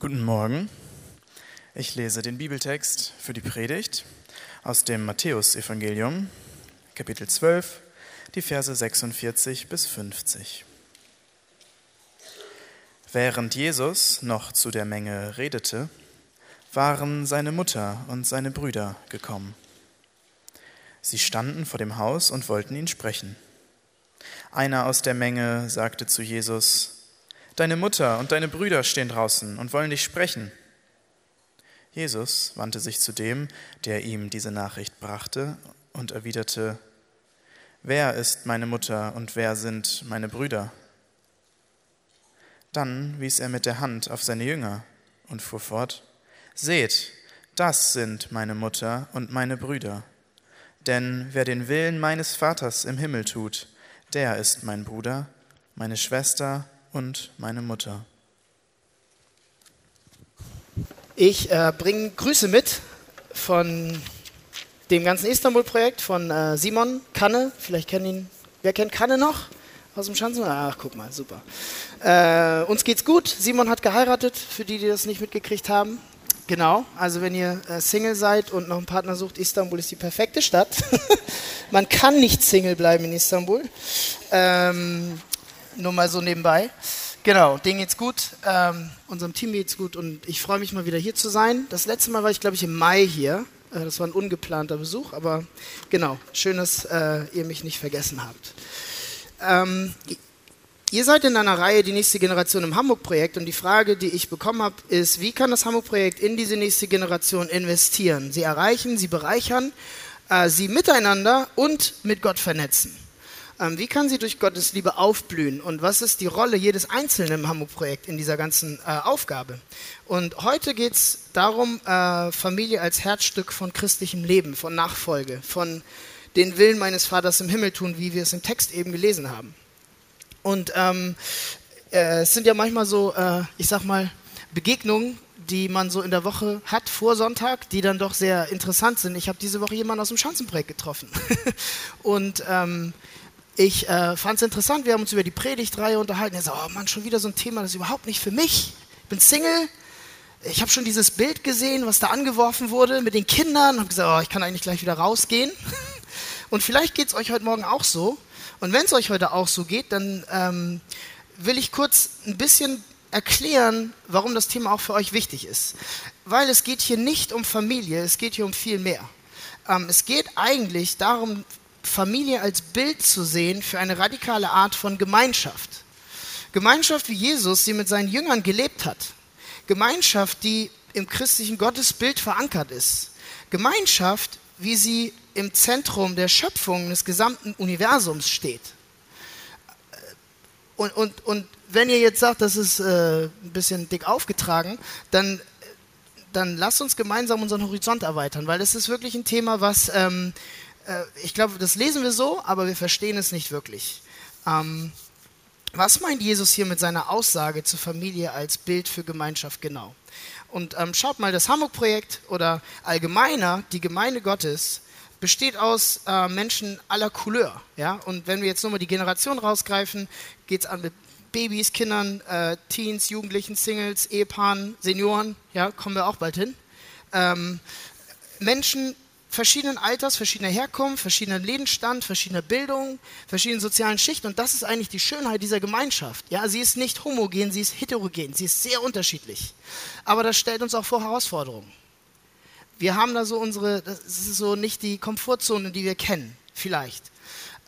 Guten Morgen. Ich lese den Bibeltext für die Predigt aus dem Matthäusevangelium, Kapitel 12, die Verse 46 bis 50. Während Jesus noch zu der Menge redete, waren seine Mutter und seine Brüder gekommen. Sie standen vor dem Haus und wollten ihn sprechen. Einer aus der Menge sagte zu Jesus, Deine Mutter und deine Brüder stehen draußen und wollen dich sprechen. Jesus wandte sich zu dem, der ihm diese Nachricht brachte, und erwiderte, Wer ist meine Mutter und wer sind meine Brüder? Dann wies er mit der Hand auf seine Jünger und fuhr fort, Seht, das sind meine Mutter und meine Brüder. Denn wer den Willen meines Vaters im Himmel tut, der ist mein Bruder, meine Schwester und meine Mutter. Ich äh, bringe Grüße mit von dem ganzen Istanbul-Projekt von äh, Simon Kanne. Vielleicht kennen ihn, wer kennt Kanne noch aus dem Schanzen? Ach, guck mal, super. Äh, uns geht's gut. Simon hat geheiratet, für die, die das nicht mitgekriegt haben. Genau, also wenn ihr äh, Single seid und noch einen Partner sucht, Istanbul ist die perfekte Stadt. Man kann nicht Single bleiben in Istanbul. Ähm, nur mal so nebenbei. Genau, denen geht's gut, ähm, unserem Team geht's gut und ich freue mich mal wieder hier zu sein. Das letzte Mal war ich, glaube ich, im Mai hier. Äh, das war ein ungeplanter Besuch, aber genau, schön, dass äh, ihr mich nicht vergessen habt. Ähm, ihr seid in einer Reihe die nächste Generation im Hamburg-Projekt und die Frage, die ich bekommen habe, ist, wie kann das Hamburg-Projekt in diese nächste Generation investieren? Sie erreichen, sie bereichern, äh, sie miteinander und mit Gott vernetzen. Ähm, wie kann sie durch Gottes Liebe aufblühen und was ist die Rolle jedes Einzelnen im Hamburg-Projekt in dieser ganzen äh, Aufgabe? Und heute geht es darum, äh, Familie als Herzstück von christlichem Leben, von Nachfolge, von den Willen meines Vaters im Himmel tun, wie wir es im Text eben gelesen haben. Und ähm, äh, es sind ja manchmal so, äh, ich sag mal, Begegnungen, die man so in der Woche hat vor Sonntag, die dann doch sehr interessant sind. Ich habe diese Woche jemanden aus dem Schanzenprojekt getroffen. und ähm, ich äh, fand es interessant, wir haben uns über die Predigtreihe unterhalten. Er sagt, oh Mann, schon wieder so ein Thema, das ist überhaupt nicht für mich. Ich bin Single. Ich habe schon dieses Bild gesehen, was da angeworfen wurde mit den Kindern. Und habe gesagt, oh, ich kann eigentlich gleich wieder rausgehen. Und vielleicht geht es euch heute Morgen auch so. Und wenn es euch heute auch so geht, dann ähm, will ich kurz ein bisschen erklären, warum das Thema auch für euch wichtig ist. Weil es geht hier nicht um Familie, es geht hier um viel mehr. Ähm, es geht eigentlich darum, Familie als Bild zu sehen für eine radikale Art von Gemeinschaft. Gemeinschaft, wie Jesus sie mit seinen Jüngern gelebt hat. Gemeinschaft, die im christlichen Gottesbild verankert ist. Gemeinschaft, wie sie im Zentrum der Schöpfung des gesamten Universums steht. Und, und, und wenn ihr jetzt sagt, das ist äh, ein bisschen dick aufgetragen, dann, dann lasst uns gemeinsam unseren Horizont erweitern, weil das ist wirklich ein Thema, was ähm, äh, ich glaube, das lesen wir so, aber wir verstehen es nicht wirklich. Ähm, was meint Jesus hier mit seiner Aussage zur Familie als Bild für Gemeinschaft genau? Und ähm, schaut mal, das Hamburg-Projekt oder allgemeiner die Gemeinde Gottes besteht aus äh, Menschen aller Couleur. Ja? Und wenn wir jetzt nur mal die Generation rausgreifen, geht es an mit Babys, Kindern, äh, Teens, Jugendlichen, Singles, Ehepaaren, Senioren, ja, kommen wir auch bald hin. Ähm, Menschen verschiedenen Alters, verschiedener Herkunft, verschiedener Lebensstand, verschiedener Bildung, verschiedenen sozialen Schichten. Und das ist eigentlich die Schönheit dieser Gemeinschaft. Ja, sie ist nicht homogen, sie ist heterogen, sie ist sehr unterschiedlich. Aber das stellt uns auch vor Herausforderungen. Wir haben da so unsere, das ist so nicht die Komfortzone, die wir kennen, vielleicht.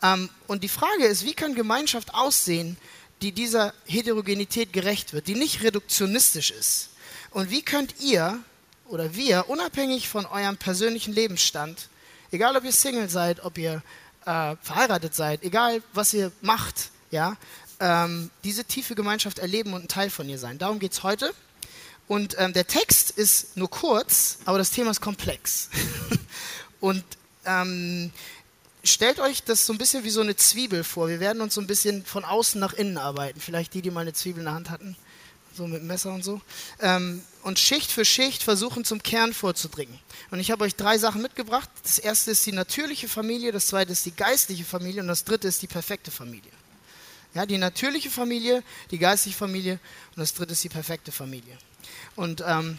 Ähm, und die Frage ist, wie kann Gemeinschaft aussehen, die dieser Heterogenität gerecht wird, die nicht reduktionistisch ist? Und wie könnt ihr oder wir, unabhängig von eurem persönlichen Lebensstand, egal ob ihr Single seid, ob ihr äh, verheiratet seid, egal was ihr macht, ja, ähm, diese tiefe Gemeinschaft erleben und ein Teil von ihr sein. Darum geht es heute. Und ähm, der Text ist nur kurz, aber das Thema ist komplex. und ähm, stellt euch das so ein bisschen wie so eine Zwiebel vor. Wir werden uns so ein bisschen von außen nach innen arbeiten. Vielleicht die, die mal eine Zwiebel in der Hand hatten so mit Messer und so, ähm, und Schicht für Schicht versuchen zum Kern vorzudringen. Und ich habe euch drei Sachen mitgebracht. Das erste ist die natürliche Familie, das zweite ist die geistliche Familie und das dritte ist die perfekte Familie. Ja, die natürliche Familie, die geistliche Familie und das dritte ist die perfekte Familie. Und ähm,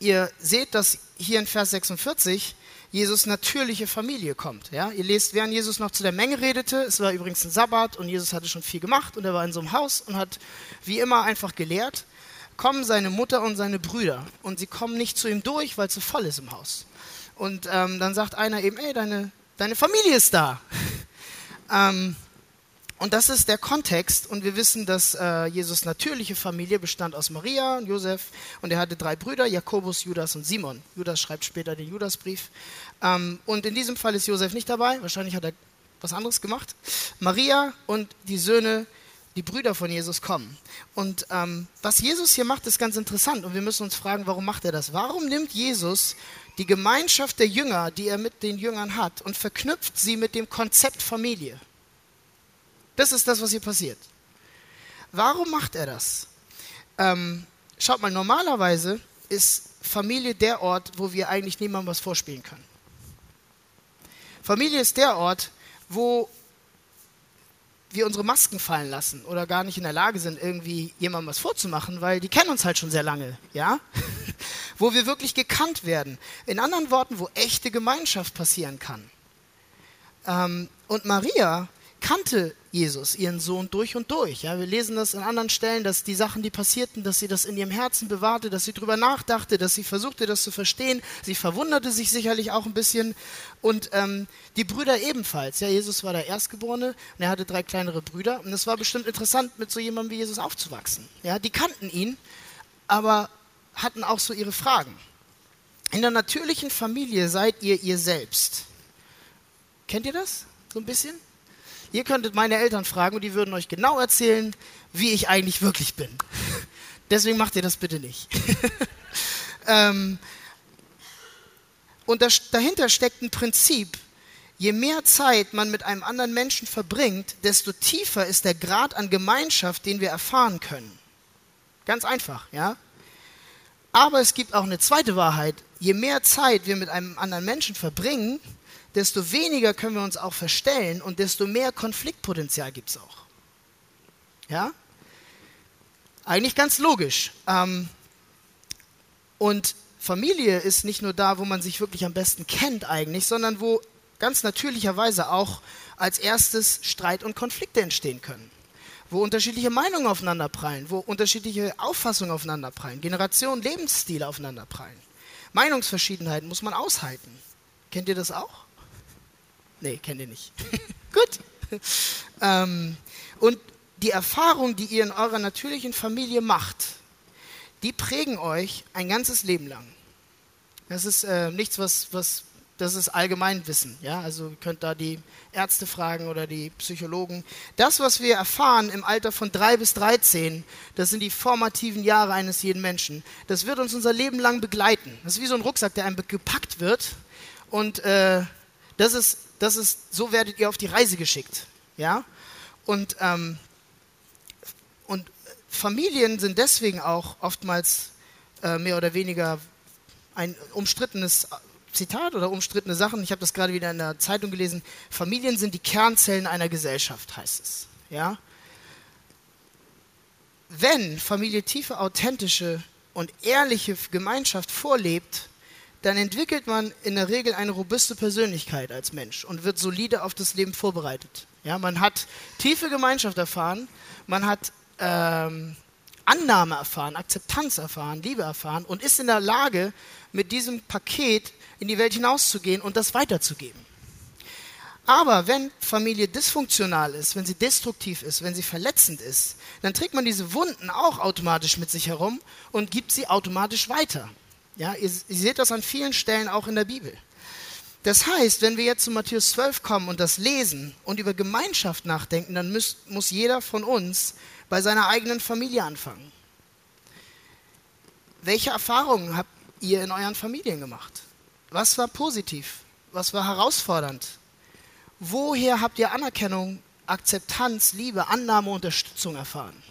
ihr seht, dass hier in Vers 46 Jesus natürliche Familie kommt. Ja? Ihr lest, während Jesus noch zu der Menge redete, es war übrigens ein Sabbat und Jesus hatte schon viel gemacht und er war in so einem Haus und hat wie immer einfach gelehrt, kommen seine Mutter und seine Brüder und sie kommen nicht zu ihm durch, weil es so voll ist im Haus. Und ähm, dann sagt einer eben, ey, deine, deine Familie ist da. ähm, und das ist der Kontext. Und wir wissen, dass äh, Jesus natürliche Familie bestand aus Maria und Josef. Und er hatte drei Brüder, Jakobus, Judas und Simon. Judas schreibt später den Judasbrief. Ähm, und in diesem Fall ist Josef nicht dabei. Wahrscheinlich hat er was anderes gemacht. Maria und die Söhne, die Brüder von Jesus kommen. Und ähm, was Jesus hier macht, ist ganz interessant. Und wir müssen uns fragen, warum macht er das? Warum nimmt Jesus die Gemeinschaft der Jünger, die er mit den Jüngern hat, und verknüpft sie mit dem Konzept Familie? Das ist das, was hier passiert. Warum macht er das? Ähm, schaut mal, normalerweise ist Familie der Ort, wo wir eigentlich niemandem was vorspielen können. Familie ist der Ort, wo wir unsere Masken fallen lassen oder gar nicht in der Lage sind, irgendwie jemandem was vorzumachen, weil die kennen uns halt schon sehr lange, ja? wo wir wirklich gekannt werden. In anderen Worten, wo echte Gemeinschaft passieren kann. Ähm, und Maria kannte Jesus, ihren Sohn, durch und durch. Ja, wir lesen das an anderen Stellen, dass die Sachen, die passierten, dass sie das in ihrem Herzen bewahrte, dass sie darüber nachdachte, dass sie versuchte, das zu verstehen. Sie verwunderte sich sicherlich auch ein bisschen. Und ähm, die Brüder ebenfalls. Ja, Jesus war der Erstgeborene und er hatte drei kleinere Brüder. Und es war bestimmt interessant, mit so jemandem wie Jesus aufzuwachsen. Ja, die kannten ihn, aber hatten auch so ihre Fragen. In der natürlichen Familie seid ihr ihr selbst. Kennt ihr das? So ein bisschen? Ihr könntet meine Eltern fragen und die würden euch genau erzählen, wie ich eigentlich wirklich bin. Deswegen macht ihr das bitte nicht. ähm, und das, dahinter steckt ein Prinzip. Je mehr Zeit man mit einem anderen Menschen verbringt, desto tiefer ist der Grad an Gemeinschaft, den wir erfahren können. Ganz einfach, ja? Aber es gibt auch eine zweite Wahrheit. Je mehr Zeit wir mit einem anderen Menschen verbringen, desto weniger können wir uns auch verstellen und desto mehr Konfliktpotenzial gibt es auch. Ja? Eigentlich ganz logisch. Ähm, und Familie ist nicht nur da, wo man sich wirklich am besten kennt eigentlich, sondern wo ganz natürlicherweise auch als erstes Streit und Konflikte entstehen können. Wo unterschiedliche Meinungen aufeinanderprallen, wo unterschiedliche Auffassungen aufeinanderprallen, Generationen, Lebensstile aufeinanderprallen. Meinungsverschiedenheiten muss man aushalten. Kennt ihr das auch? Nee, kennt ihr nicht. Gut. ähm, und die Erfahrung, die ihr in eurer natürlichen Familie macht, die prägen euch ein ganzes Leben lang. Das ist äh, nichts, was, was, das ist Allgemeinwissen. Ja? Also ihr könnt da die Ärzte fragen oder die Psychologen. Das, was wir erfahren im Alter von drei bis 13, das sind die formativen Jahre eines jeden Menschen. Das wird uns unser Leben lang begleiten. Das ist wie so ein Rucksack, der einem gepackt wird. Und äh, das ist das ist, so werdet ihr auf die Reise geschickt. Ja? Und, ähm, und Familien sind deswegen auch oftmals äh, mehr oder weniger ein umstrittenes Zitat oder umstrittene Sachen. Ich habe das gerade wieder in der Zeitung gelesen. Familien sind die Kernzellen einer Gesellschaft, heißt es. Ja? Wenn Familie tiefe, authentische und ehrliche Gemeinschaft vorlebt, dann entwickelt man in der Regel eine robuste Persönlichkeit als Mensch und wird solide auf das Leben vorbereitet. Ja, man hat tiefe Gemeinschaft erfahren, man hat ähm, Annahme erfahren, Akzeptanz erfahren, Liebe erfahren und ist in der Lage, mit diesem Paket in die Welt hinauszugehen und das weiterzugeben. Aber wenn Familie dysfunktional ist, wenn sie destruktiv ist, wenn sie verletzend ist, dann trägt man diese Wunden auch automatisch mit sich herum und gibt sie automatisch weiter. Ja, ihr, ihr seht das an vielen Stellen auch in der Bibel. Das heißt, wenn wir jetzt zu Matthäus 12 kommen und das lesen und über Gemeinschaft nachdenken, dann muss, muss jeder von uns bei seiner eigenen Familie anfangen. Welche Erfahrungen habt ihr in euren Familien gemacht? Was war positiv? Was war herausfordernd? Woher habt ihr Anerkennung, Akzeptanz, Liebe, Annahme, Unterstützung erfahren?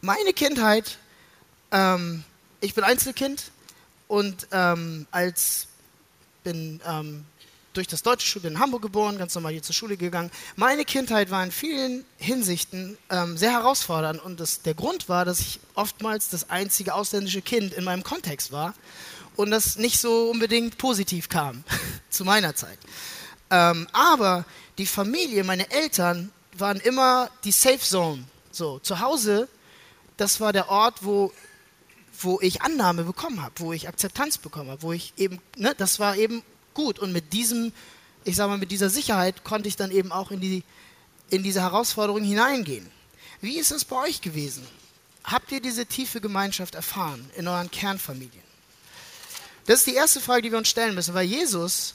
Meine Kindheit ähm, ich bin Einzelkind und ähm, als bin ähm, durch das deutsche Schule in Hamburg geboren, ganz normal hier zur Schule gegangen. Meine Kindheit war in vielen Hinsichten ähm, sehr herausfordernd und das, der Grund war, dass ich oftmals das einzige ausländische Kind in meinem Kontext war und das nicht so unbedingt positiv kam zu meiner Zeit. Ähm, aber die Familie, meine Eltern waren immer die Safe Zone. So, zu Hause, das war der Ort, wo, wo ich Annahme bekommen habe, wo ich Akzeptanz bekommen habe, wo ich eben, ne, das war eben gut. Und mit diesem, ich sag mal, mit dieser Sicherheit konnte ich dann eben auch in, die, in diese Herausforderung hineingehen. Wie ist es bei euch gewesen? Habt ihr diese tiefe Gemeinschaft erfahren in euren Kernfamilien? Das ist die erste Frage, die wir uns stellen müssen, weil Jesus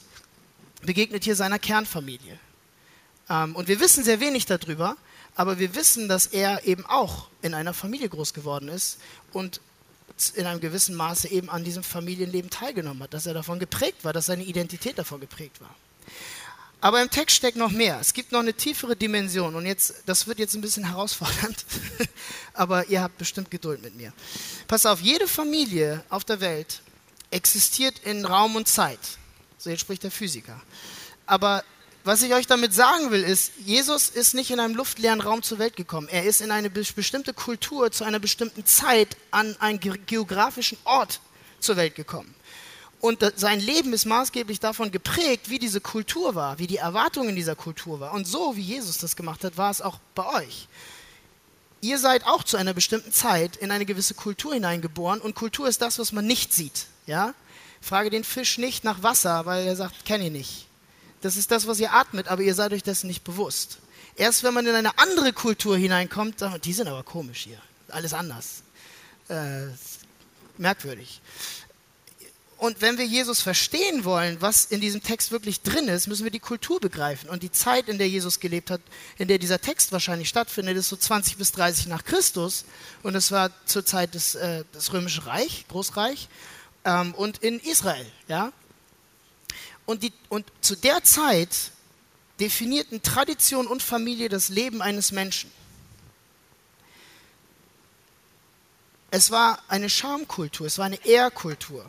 begegnet hier seiner Kernfamilie. Ähm, und wir wissen sehr wenig darüber, aber wir wissen, dass er eben auch in einer Familie groß geworden ist und in einem gewissen Maße eben an diesem Familienleben teilgenommen hat, dass er davon geprägt war, dass seine Identität davon geprägt war. Aber im Text steckt noch mehr. Es gibt noch eine tiefere Dimension und jetzt, das wird jetzt ein bisschen herausfordernd, aber ihr habt bestimmt Geduld mit mir. Pass auf, jede Familie auf der Welt existiert in Raum und Zeit. So jetzt spricht der Physiker. Aber was ich euch damit sagen will, ist, Jesus ist nicht in einem luftleeren Raum zur Welt gekommen. Er ist in eine bestimmte Kultur zu einer bestimmten Zeit an einen geografischen Ort zur Welt gekommen. Und sein Leben ist maßgeblich davon geprägt, wie diese Kultur war, wie die Erwartungen dieser Kultur war. Und so wie Jesus das gemacht hat, war es auch bei euch. Ihr seid auch zu einer bestimmten Zeit in eine gewisse Kultur hineingeboren und Kultur ist das, was man nicht sieht. Ja? Frage den Fisch nicht nach Wasser, weil er sagt, kenne ich nicht. Das ist das, was ihr atmet, aber ihr seid euch dessen nicht bewusst. Erst wenn man in eine andere Kultur hineinkommt, sagt man, die sind aber komisch hier. Alles anders. Äh, merkwürdig. Und wenn wir Jesus verstehen wollen, was in diesem Text wirklich drin ist, müssen wir die Kultur begreifen. Und die Zeit, in der Jesus gelebt hat, in der dieser Text wahrscheinlich stattfindet, ist so 20 bis 30 nach Christus. Und es war zur Zeit des, äh, des Römischen Reich, Großreich, ähm, und in Israel. Ja? Und, die, und zu der Zeit definierten Tradition und Familie das Leben eines Menschen. Es war eine Schamkultur, es war eine Ehrkultur.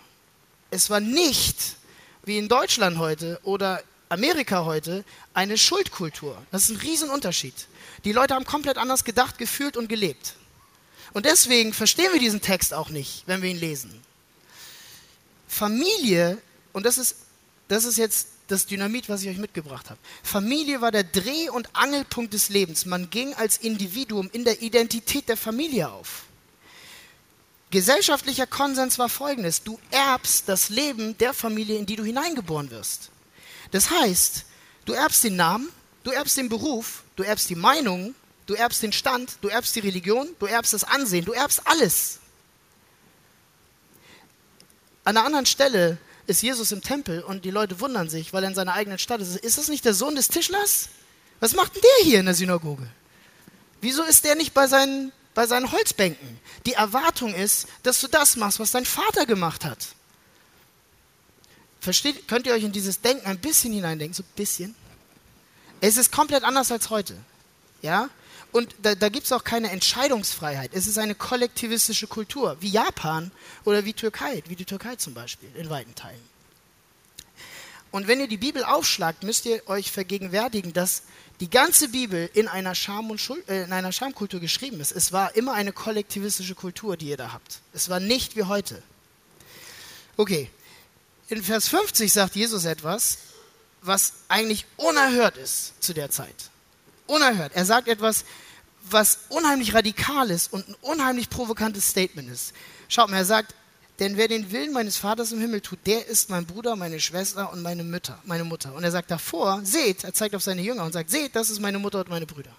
Es war nicht, wie in Deutschland heute oder Amerika heute, eine Schuldkultur. Das ist ein Riesenunterschied. Die Leute haben komplett anders gedacht, gefühlt und gelebt. Und deswegen verstehen wir diesen Text auch nicht, wenn wir ihn lesen. Familie, und das ist das ist jetzt das Dynamit, was ich euch mitgebracht habe. Familie war der Dreh- und Angelpunkt des Lebens. Man ging als Individuum in der Identität der Familie auf. Gesellschaftlicher Konsens war folgendes. Du erbst das Leben der Familie, in die du hineingeboren wirst. Das heißt, du erbst den Namen, du erbst den Beruf, du erbst die Meinung, du erbst den Stand, du erbst die Religion, du erbst das Ansehen, du erbst alles. An einer anderen Stelle ist Jesus im Tempel und die Leute wundern sich, weil er in seiner eigenen Stadt ist. Ist das nicht der Sohn des Tischlers? Was macht denn der hier in der Synagoge? Wieso ist der nicht bei seinen, bei seinen Holzbänken? Die Erwartung ist, dass du das machst, was dein Vater gemacht hat. Versteht, könnt ihr euch in dieses Denken ein bisschen hineindenken? So ein bisschen? Es ist komplett anders als heute. Ja? Und da, da gibt es auch keine Entscheidungsfreiheit. Es ist eine kollektivistische Kultur, wie Japan oder wie Türkei, wie die Türkei zum Beispiel, in weiten Teilen. Und wenn ihr die Bibel aufschlagt, müsst ihr euch vergegenwärtigen, dass die ganze Bibel in einer, Scham Schuld, äh, in einer Schamkultur geschrieben ist. Es war immer eine kollektivistische Kultur, die ihr da habt. Es war nicht wie heute. Okay, in Vers 50 sagt Jesus etwas, was eigentlich unerhört ist zu der Zeit unerhört. Er sagt etwas, was unheimlich radikal ist und ein unheimlich provokantes Statement ist. Schaut mal, er sagt, denn wer den Willen meines Vaters im Himmel tut, der ist mein Bruder, meine Schwester und meine Mutter, meine Mutter. Und er sagt davor, seht, er zeigt auf seine Jünger und sagt, seht, das ist meine Mutter und meine Brüder.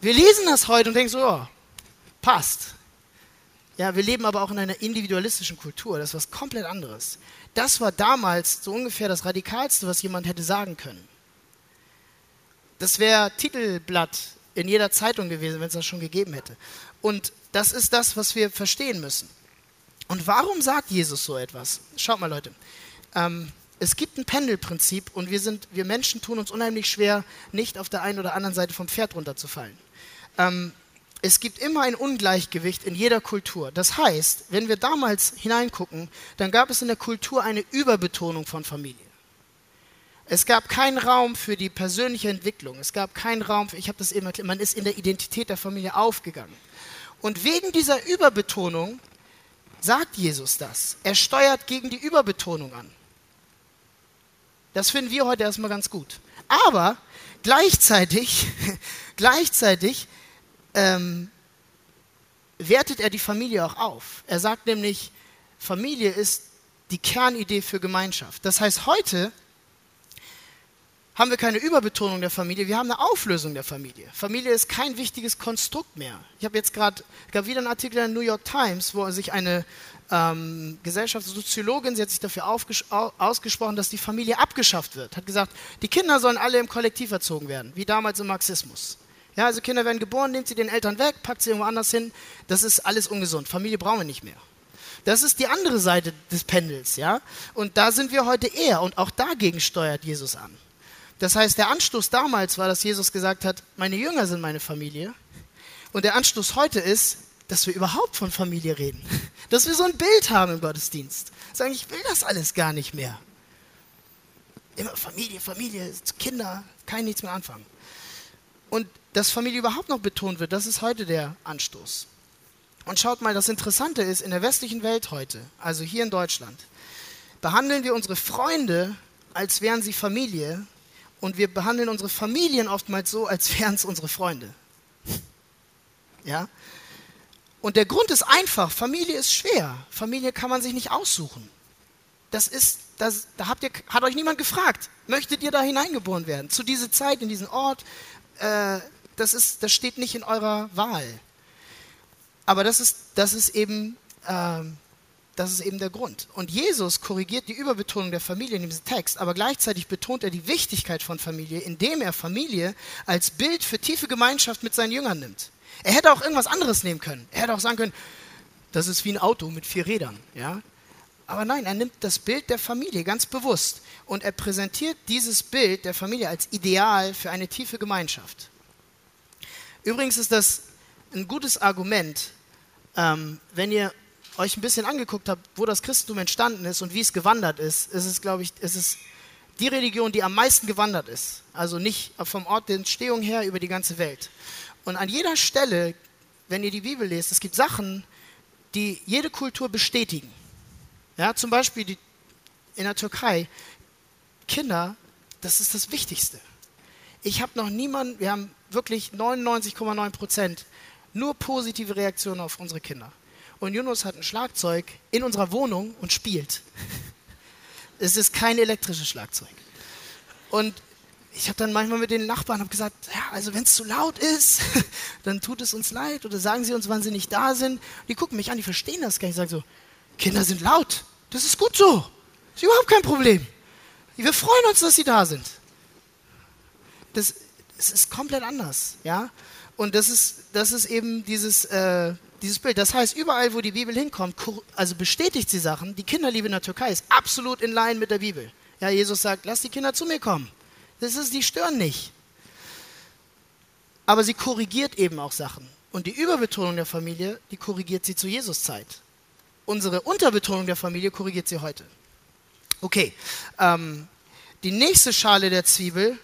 Wir lesen das heute und denken so, oh, passt. Ja, wir leben aber auch in einer individualistischen Kultur, das ist was komplett anderes. Das war damals so ungefähr das Radikalste, was jemand hätte sagen können. Das wäre Titelblatt in jeder Zeitung gewesen, wenn es das schon gegeben hätte. Und das ist das, was wir verstehen müssen. Und warum sagt Jesus so etwas? Schaut mal, Leute. Ähm, es gibt ein Pendelprinzip und wir, sind, wir Menschen tun uns unheimlich schwer, nicht auf der einen oder anderen Seite vom Pferd runterzufallen. Ähm, es gibt immer ein Ungleichgewicht in jeder Kultur. Das heißt, wenn wir damals hineingucken, dann gab es in der Kultur eine Überbetonung von Familie. Es gab keinen Raum für die persönliche Entwicklung. Es gab keinen Raum für, ich habe das eben erklärt, man ist in der Identität der Familie aufgegangen. Und wegen dieser Überbetonung sagt Jesus das. Er steuert gegen die Überbetonung an. Das finden wir heute erstmal ganz gut. Aber gleichzeitig, gleichzeitig ähm, wertet er die Familie auch auf. Er sagt nämlich, Familie ist die Kernidee für Gemeinschaft. Das heißt, heute haben wir keine Überbetonung der Familie, wir haben eine Auflösung der Familie. Familie ist kein wichtiges Konstrukt mehr. Ich habe jetzt gerade, gab wieder einen Artikel in der New York Times, wo sich eine ähm, Gesellschaftssoziologin, sie hat sich dafür ausgesprochen, dass die Familie abgeschafft wird. Hat gesagt, die Kinder sollen alle im Kollektiv erzogen werden, wie damals im Marxismus. Ja, also Kinder werden geboren, nimmt sie den Eltern weg, packt sie irgendwo anders hin. Das ist alles ungesund. Familie brauchen wir nicht mehr. Das ist die andere Seite des Pendels, ja. Und da sind wir heute eher und auch dagegen steuert Jesus an. Das heißt, der Anstoß damals war, dass Jesus gesagt hat, meine Jünger sind meine Familie. Und der Anstoß heute ist, dass wir überhaupt von Familie reden. Dass wir so ein Bild haben im Gottesdienst. Sagen, ich will das alles gar nicht mehr. Immer Familie, Familie, Kinder, kein nichts mehr anfangen. Und dass Familie überhaupt noch betont wird, das ist heute der Anstoß. Und schaut mal, das Interessante ist, in der westlichen Welt heute, also hier in Deutschland, behandeln wir unsere Freunde, als wären sie Familie und wir behandeln unsere Familien oftmals so, als wären es unsere Freunde. Ja? Und der Grund ist einfach, Familie ist schwer. Familie kann man sich nicht aussuchen. Das ist, das, da habt ihr, hat euch niemand gefragt, möchtet ihr da hineingeboren werden? Zu dieser Zeit, in diesen Ort, äh, das, ist, das steht nicht in eurer Wahl. Aber das ist, das ist eben ähm, das ist eben der Grund. Und Jesus korrigiert die Überbetonung der Familie in diesem Text, aber gleichzeitig betont er die Wichtigkeit von Familie, indem er Familie als Bild für tiefe Gemeinschaft mit seinen Jüngern nimmt. Er hätte auch irgendwas anderes nehmen können. Er hätte auch sagen können, das ist wie ein Auto mit vier Rädern. Ja? Aber nein, er nimmt das Bild der Familie ganz bewusst und er präsentiert dieses Bild der Familie als Ideal für eine tiefe Gemeinschaft. Übrigens ist das ein gutes Argument, ähm, wenn ihr euch ein bisschen angeguckt habt, wo das Christentum entstanden ist und wie es gewandert ist, ist es, glaube ich, ist es die Religion, die am meisten gewandert ist. Also nicht vom Ort der Entstehung her über die ganze Welt. Und an jeder Stelle, wenn ihr die Bibel lest, es gibt Sachen, die jede Kultur bestätigen. Ja, zum Beispiel die, in der Türkei, Kinder, das ist das Wichtigste. Ich habe noch niemanden, wir haben wirklich 99,9 Prozent nur positive Reaktionen auf unsere Kinder und Yunus hat ein Schlagzeug in unserer Wohnung und spielt. Es ist kein elektrisches Schlagzeug. Und ich habe dann manchmal mit den Nachbarn gesagt, ja, also wenn es zu laut ist, dann tut es uns leid oder sagen sie uns, wann sie nicht da sind. Die gucken mich an, die verstehen das gar nicht. Ich sage so, Kinder sind laut, das ist gut so, ist überhaupt kein Problem. Wir freuen uns, dass sie da sind. Das, das ist komplett anders, ja. Und das ist, das ist eben dieses, äh, dieses Bild. Das heißt, überall, wo die Bibel hinkommt, also bestätigt sie Sachen. Die Kinderliebe in der Türkei ist absolut in Line mit der Bibel. Ja, Jesus sagt, lass die Kinder zu mir kommen. Das ist, die stören nicht. Aber sie korrigiert eben auch Sachen. Und die Überbetonung der Familie, die korrigiert sie zu Jesus Zeit. Unsere Unterbetonung der Familie korrigiert sie heute. Okay, ähm, die nächste Schale der Zwiebel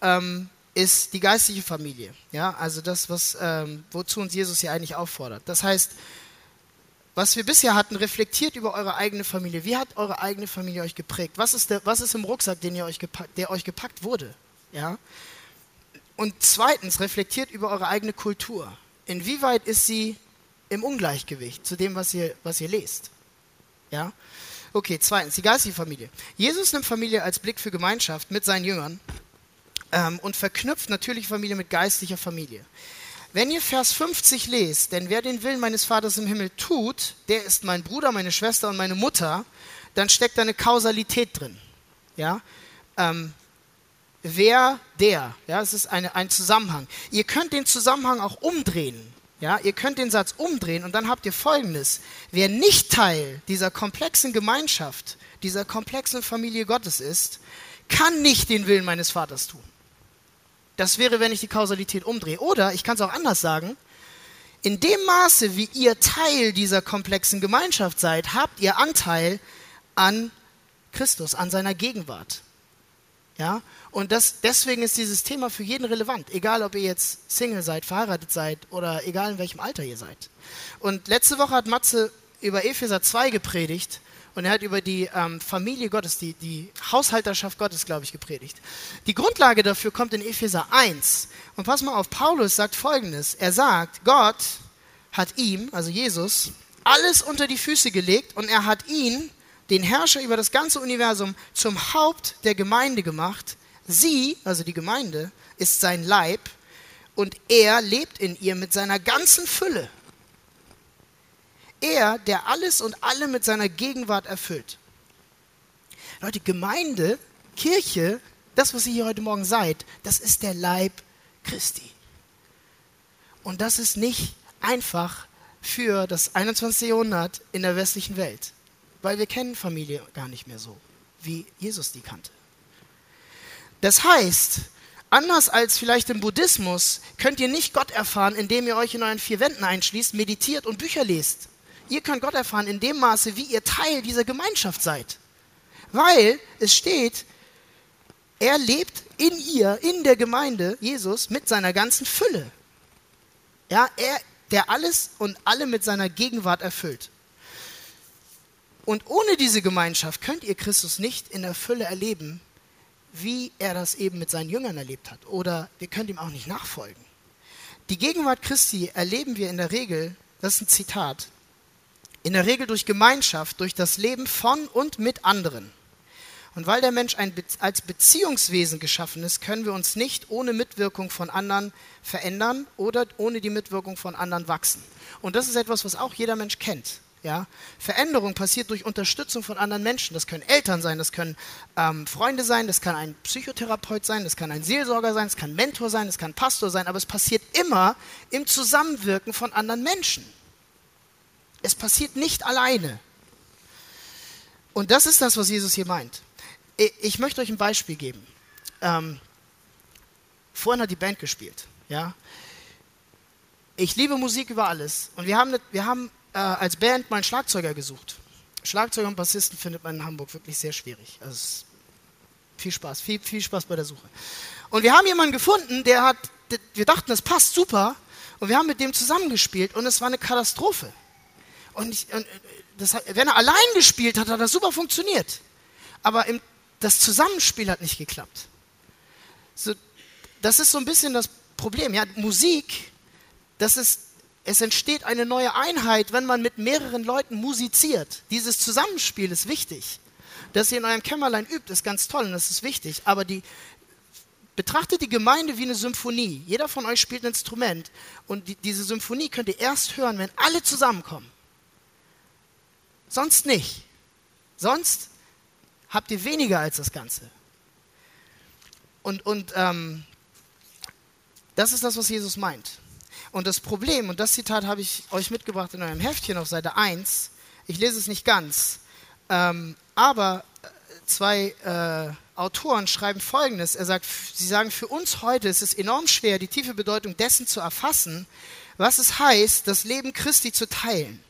ähm, ist die geistliche Familie. Ja, also das, was, ähm, wozu uns Jesus hier eigentlich auffordert. Das heißt, was wir bisher hatten, reflektiert über eure eigene Familie. Wie hat eure eigene Familie euch geprägt? Was ist, der, was ist im Rucksack, den ihr euch gepackt, der euch gepackt wurde? Ja? Und zweitens, reflektiert über eure eigene Kultur. Inwieweit ist sie im Ungleichgewicht zu dem, was ihr, was ihr lest? Ja? Okay, zweitens, die geistige Familie. Jesus nimmt Familie als Blick für Gemeinschaft mit seinen Jüngern ähm, und verknüpft natürliche Familie mit geistlicher Familie. Wenn ihr Vers 50 lest, denn wer den Willen meines Vaters im Himmel tut, der ist mein Bruder, meine Schwester und meine Mutter, dann steckt da eine Kausalität drin. Ja? Ähm, wer, der. Ja, es ist eine, ein Zusammenhang. Ihr könnt den Zusammenhang auch umdrehen. Ja, ihr könnt den Satz umdrehen und dann habt ihr folgendes. Wer nicht Teil dieser komplexen Gemeinschaft, dieser komplexen Familie Gottes ist, kann nicht den Willen meines Vaters tun. Das wäre, wenn ich die Kausalität umdrehe. Oder ich kann es auch anders sagen. In dem Maße, wie ihr Teil dieser komplexen Gemeinschaft seid, habt ihr Anteil an Christus, an seiner Gegenwart. Ja? Und das, deswegen ist dieses Thema für jeden relevant, egal ob ihr jetzt Single seid, verheiratet seid oder egal in welchem Alter ihr seid. Und letzte Woche hat Matze über Epheser 2 gepredigt und er hat über die ähm, Familie Gottes, die, die Haushalterschaft Gottes, glaube ich, gepredigt. Die Grundlage dafür kommt in Epheser 1. Und pass mal auf, Paulus sagt folgendes. Er sagt, Gott hat ihm, also Jesus, alles unter die Füße gelegt und er hat ihn, den Herrscher über das ganze Universum, zum Haupt der Gemeinde gemacht. Sie, also die Gemeinde, ist sein Leib und er lebt in ihr mit seiner ganzen Fülle. Er, der alles und alle mit seiner Gegenwart erfüllt. Leute, Gemeinde, Kirche, das, was ihr hier heute Morgen seid, das ist der Leib Christi. Und das ist nicht einfach für das 21. Jahrhundert in der westlichen Welt, weil wir kennen Familie gar nicht mehr so, wie Jesus die kannte. Das heißt, anders als vielleicht im Buddhismus, könnt ihr nicht Gott erfahren, indem ihr euch in euren vier Wänden einschließt, meditiert und Bücher lest. Ihr könnt Gott erfahren in dem Maße, wie ihr Teil dieser Gemeinschaft seid. Weil es steht, er lebt in ihr, in der Gemeinde, Jesus, mit seiner ganzen Fülle. Ja, er, der alles und alle mit seiner Gegenwart erfüllt. Und ohne diese Gemeinschaft könnt ihr Christus nicht in der Fülle erleben, wie er das eben mit seinen Jüngern erlebt hat. Oder wir können ihm auch nicht nachfolgen. Die Gegenwart Christi erleben wir in der Regel, das ist ein Zitat, in der Regel durch Gemeinschaft, durch das Leben von und mit anderen. Und weil der Mensch ein als Beziehungswesen geschaffen ist, können wir uns nicht ohne Mitwirkung von anderen verändern oder ohne die Mitwirkung von anderen wachsen. Und das ist etwas, was auch jeder Mensch kennt. Ja? Veränderung passiert durch Unterstützung von anderen Menschen. Das können Eltern sein, das können ähm, Freunde sein, das kann ein Psychotherapeut sein, das kann ein Seelsorger sein, das kann Mentor sein, das kann Pastor sein, aber es passiert immer im Zusammenwirken von anderen Menschen. Es passiert nicht alleine. Und das ist das, was Jesus hier meint. Ich möchte euch ein Beispiel geben. Ähm, vorhin hat die Band gespielt. Ja? Ich liebe Musik über alles. Und wir haben, wir haben äh, als Band mal einen Schlagzeuger gesucht. Schlagzeuger und Bassisten findet man in Hamburg wirklich sehr schwierig. Also viel Spaß, viel, viel Spaß bei der Suche. Und wir haben jemanden gefunden, der hat, wir dachten, das passt super. Und wir haben mit dem zusammengespielt und es war eine Katastrophe. Und, ich, und das, wenn er allein gespielt hat, hat das super funktioniert. Aber im, das Zusammenspiel hat nicht geklappt. So, das ist so ein bisschen das Problem. Ja, Musik, das ist, es entsteht eine neue Einheit, wenn man mit mehreren Leuten musiziert. Dieses Zusammenspiel ist wichtig. Dass ihr in eurem Kämmerlein übt, ist ganz toll und das ist wichtig. Aber die, betrachtet die Gemeinde wie eine Symphonie. Jeder von euch spielt ein Instrument und die, diese Symphonie könnt ihr erst hören, wenn alle zusammenkommen. Sonst nicht. Sonst habt ihr weniger als das Ganze. Und, und ähm, das ist das, was Jesus meint. Und das Problem, und das Zitat habe ich euch mitgebracht in eurem Heftchen auf Seite 1, ich lese es nicht ganz, ähm, aber äh, zwei äh, Autoren schreiben Folgendes. Er sagt, sie sagen, für uns heute ist es enorm schwer, die tiefe Bedeutung dessen zu erfassen, was es heißt, das Leben Christi zu teilen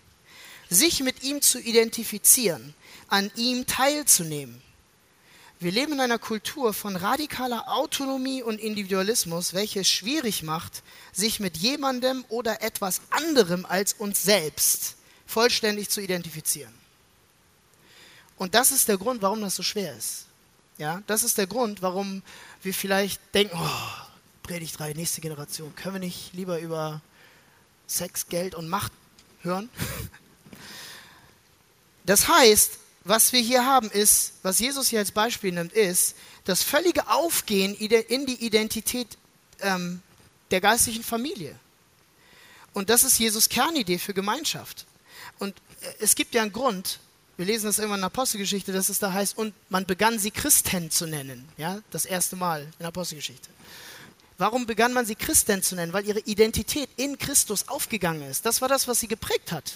sich mit ihm zu identifizieren, an ihm teilzunehmen. Wir leben in einer Kultur von radikaler Autonomie und Individualismus, welche es schwierig macht, sich mit jemandem oder etwas anderem als uns selbst vollständig zu identifizieren. Und das ist der Grund, warum das so schwer ist. Ja, das ist der Grund, warum wir vielleicht denken, oh, Predigt 3, nächste Generation, können wir nicht lieber über Sex, Geld und Macht hören? Das heißt, was wir hier haben ist, was Jesus hier als Beispiel nimmt, ist das völlige Aufgehen in die Identität ähm, der geistlichen Familie. Und das ist Jesus Kernidee für Gemeinschaft. Und äh, es gibt ja einen Grund, wir lesen das immer in der Apostelgeschichte, dass es da heißt, und man begann sie Christen zu nennen. Ja, das erste Mal in der Apostelgeschichte. Warum begann man sie Christen zu nennen? Weil ihre Identität in Christus aufgegangen ist. Das war das, was sie geprägt hat.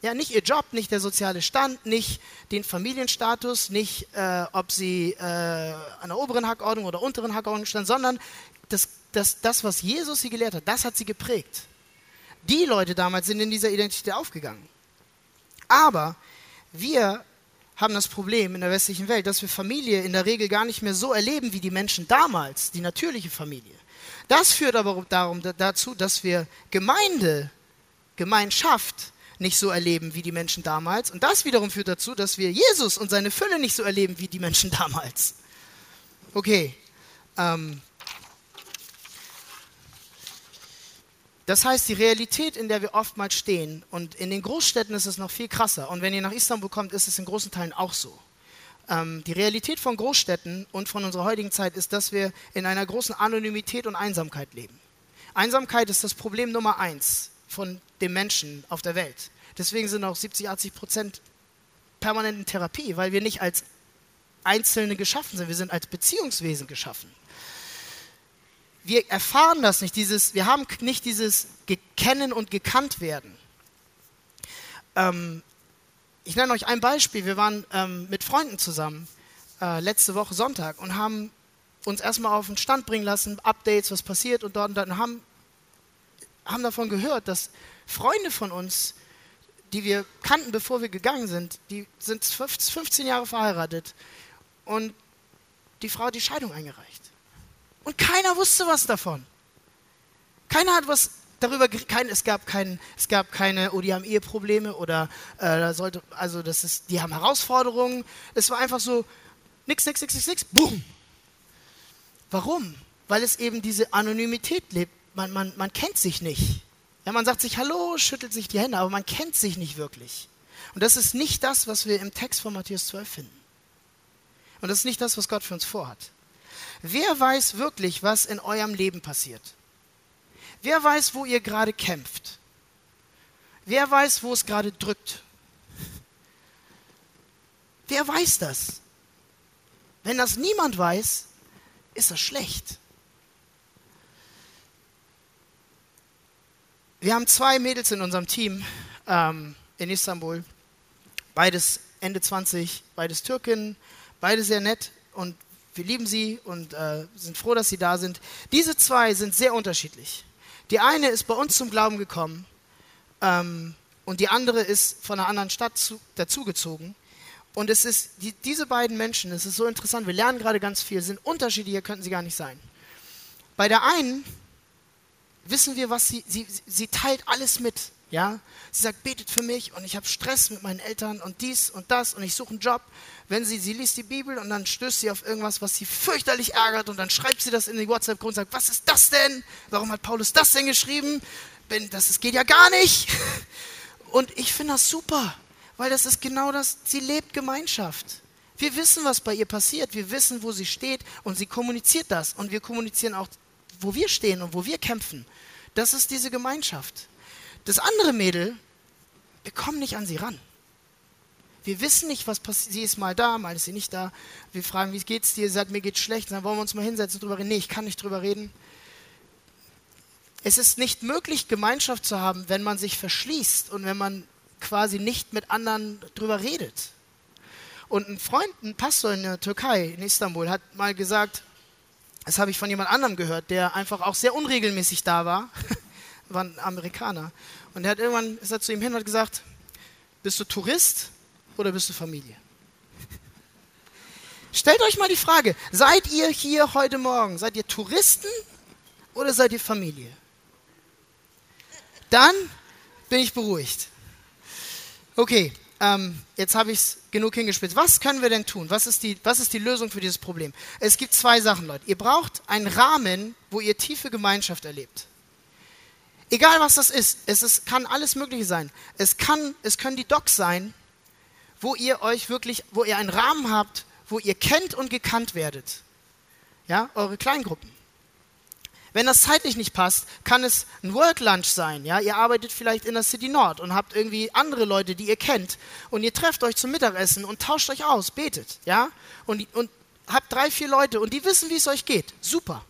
Ja, nicht ihr Job, nicht der soziale Stand, nicht den Familienstatus, nicht äh, ob sie äh, an der oberen Hackordnung oder unteren Hackordnung stand, sondern das, das, das, was Jesus sie gelehrt hat, das hat sie geprägt. Die Leute damals sind in dieser Identität aufgegangen. Aber wir haben das Problem in der westlichen Welt, dass wir Familie in der Regel gar nicht mehr so erleben wie die Menschen damals, die natürliche Familie. Das führt aber darum, dazu, dass wir Gemeinde, Gemeinschaft nicht so erleben wie die Menschen damals. Und das wiederum führt dazu, dass wir Jesus und seine Fülle nicht so erleben wie die Menschen damals. Okay. Ähm, Das heißt, die Realität, in der wir oftmals stehen, und in den Großstädten ist es noch viel krasser, und wenn ihr nach Istanbul kommt, ist es in großen Teilen auch so. Ähm, die Realität von Großstädten und von unserer heutigen Zeit ist, dass wir in einer großen Anonymität und Einsamkeit leben. Einsamkeit ist das Problem Nummer eins von den Menschen auf der Welt. Deswegen sind auch 70, 80 Prozent permanent in Therapie, weil wir nicht als Einzelne geschaffen sind, wir sind als Beziehungswesen geschaffen wir erfahren das nicht, dieses, wir haben nicht dieses Gekennen und gekannt werden. Ähm, ich nenne euch ein Beispiel. Wir waren ähm, mit Freunden zusammen äh, letzte Woche Sonntag und haben uns erstmal auf den Stand bringen lassen, Updates, was passiert und dort und dann haben, haben davon gehört, dass Freunde von uns, die wir kannten, bevor wir gegangen sind, die sind 15 Jahre verheiratet und die Frau hat die Scheidung eingereicht. Und keiner wusste was davon. Keiner hat was darüber, kein, es, gab kein, es gab keine, oh, die haben Eheprobleme oder äh, sollte, also das ist, die haben Herausforderungen. Es war einfach so, nix, nix, nix, nix, nix, boom. Warum? Weil es eben diese Anonymität lebt. Man, man, man kennt sich nicht. Ja, man sagt sich Hallo, schüttelt sich die Hände, aber man kennt sich nicht wirklich. Und das ist nicht das, was wir im Text von Matthäus 12 finden. Und das ist nicht das, was Gott für uns vorhat. Wer weiß wirklich, was in eurem Leben passiert? Wer weiß, wo ihr gerade kämpft? Wer weiß, wo es gerade drückt? Wer weiß das? Wenn das niemand weiß, ist das schlecht. Wir haben zwei Mädels in unserem Team ähm, in Istanbul. Beides Ende 20, beides Türken, beide sehr nett. Und wir lieben sie und äh, sind froh, dass sie da sind. Diese zwei sind sehr unterschiedlich. Die eine ist bei uns zum Glauben gekommen ähm, und die andere ist von einer anderen Stadt zu, dazugezogen. Und es ist, die, diese beiden Menschen, es ist so interessant, wir lernen gerade ganz viel, sind unterschiedlicher, könnten sie gar nicht sein. Bei der einen wissen wir, was sie, sie, sie teilt alles mit. Ja, sie sagt, betet für mich und ich habe Stress mit meinen Eltern und dies und das und ich suche einen Job. Wenn sie, sie liest die Bibel und dann stößt sie auf irgendwas, was sie fürchterlich ärgert und dann schreibt sie das in die WhatsApp-Gruppe und sagt, was ist das denn? Warum hat Paulus das denn geschrieben? Wenn, das, das geht ja gar nicht. Und ich finde das super, weil das ist genau das, sie lebt Gemeinschaft. Wir wissen, was bei ihr passiert, wir wissen, wo sie steht und sie kommuniziert das und wir kommunizieren auch, wo wir stehen und wo wir kämpfen. Das ist diese Gemeinschaft. Das andere Mädel, wir kommen nicht an sie ran. Wir wissen nicht, was passiert. Sie ist mal da, mal ist sie nicht da. Wir fragen, wie geht's dir? Sie sagt, mir geht's schlecht. Dann wollen wir uns mal hinsetzen und drüber reden. Nee, ich kann nicht drüber reden. Es ist nicht möglich, Gemeinschaft zu haben, wenn man sich verschließt und wenn man quasi nicht mit anderen drüber redet. Und ein Freund, ein Pastor in der Türkei, in Istanbul, hat mal gesagt, das habe ich von jemand anderem gehört, der einfach auch sehr unregelmäßig da war, war ein Amerikaner. Und er hat irgendwann ist er zu ihm hin und hat gesagt, bist du Tourist oder bist du Familie? Stellt euch mal die Frage, seid ihr hier heute Morgen, seid ihr Touristen oder seid ihr Familie? Dann bin ich beruhigt. Okay, ähm, jetzt habe ich es genug hingespitzt. Was können wir denn tun? Was ist, die, was ist die Lösung für dieses Problem? Es gibt zwei Sachen, Leute. Ihr braucht einen Rahmen, wo ihr tiefe Gemeinschaft erlebt. Egal was das ist, es ist, kann alles Mögliche sein. Es, kann, es können die Docs sein, wo ihr euch wirklich, wo ihr einen Rahmen habt, wo ihr kennt und gekannt werdet. Ja, eure Kleingruppen. Wenn das zeitlich nicht passt, kann es ein Work Lunch sein. Ja, ihr arbeitet vielleicht in der City Nord und habt irgendwie andere Leute, die ihr kennt, und ihr trefft euch zum Mittagessen und tauscht euch aus, betet, ja, und, und habt drei, vier Leute und die wissen, wie es euch geht. Super.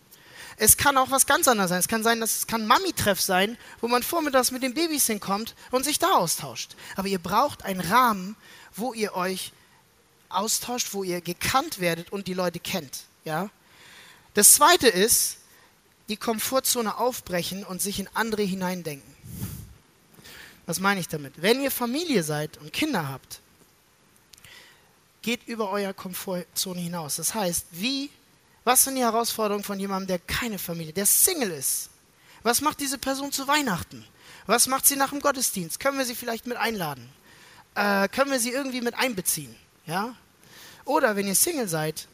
Es kann auch was ganz anderes sein. Es kann sein, dass es kann Mami-Treff sein, wo man vormittags mit den Babys hinkommt und sich da austauscht. Aber ihr braucht einen Rahmen, wo ihr euch austauscht, wo ihr gekannt werdet und die Leute kennt. Ja? Das zweite ist, die Komfortzone aufbrechen und sich in andere hineindenken. Was meine ich damit? Wenn ihr Familie seid und Kinder habt, geht über euer Komfortzone hinaus. Das heißt, wie, was sind die Herausforderungen von jemandem, der keine Familie, der Single ist? Was macht diese Person zu Weihnachten? Was macht sie nach dem Gottesdienst? Können wir sie vielleicht mit einladen? Äh, können wir sie irgendwie mit einbeziehen? Ja? Oder wenn ihr Single seid,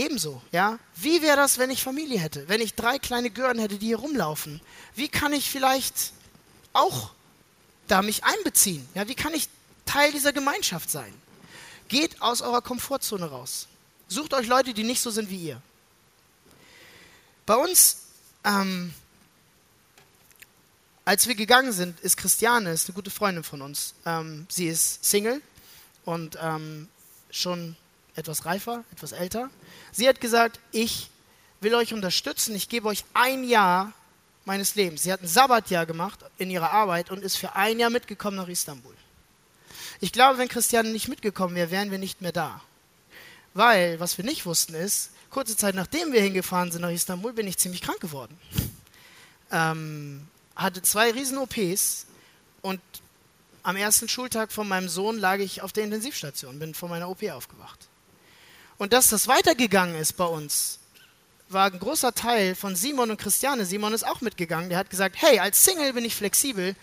ebenso. Ja? Wie wäre das, wenn ich Familie hätte? Wenn ich drei kleine Gören hätte, die hier rumlaufen? Wie kann ich vielleicht auch da mich einbeziehen? Ja? Wie kann ich Teil dieser Gemeinschaft sein? Geht aus eurer Komfortzone raus. Sucht euch Leute, die nicht so sind wie ihr. Bei uns, ähm, als wir gegangen sind, ist Christiane, ist eine gute Freundin von uns. Ähm, sie ist Single und ähm, schon etwas reifer, etwas älter. Sie hat gesagt, ich will euch unterstützen, ich gebe euch ein Jahr meines Lebens. Sie hat ein Sabbatjahr gemacht in ihrer Arbeit und ist für ein Jahr mitgekommen nach Istanbul. Ich glaube, wenn Christiane nicht mitgekommen wäre, wären wir nicht mehr da. Weil, was wir nicht wussten ist, kurze Zeit nachdem wir hingefahren sind nach Istanbul, bin ich ziemlich krank geworden. Ähm, hatte zwei riesen OPs und am ersten Schultag von meinem Sohn lag ich auf der Intensivstation, bin von meiner OP aufgewacht. Und dass das weitergegangen ist bei uns, war ein großer Teil von Simon und Christiane. Simon ist auch mitgegangen. Der hat gesagt, hey, als Single bin ich flexibel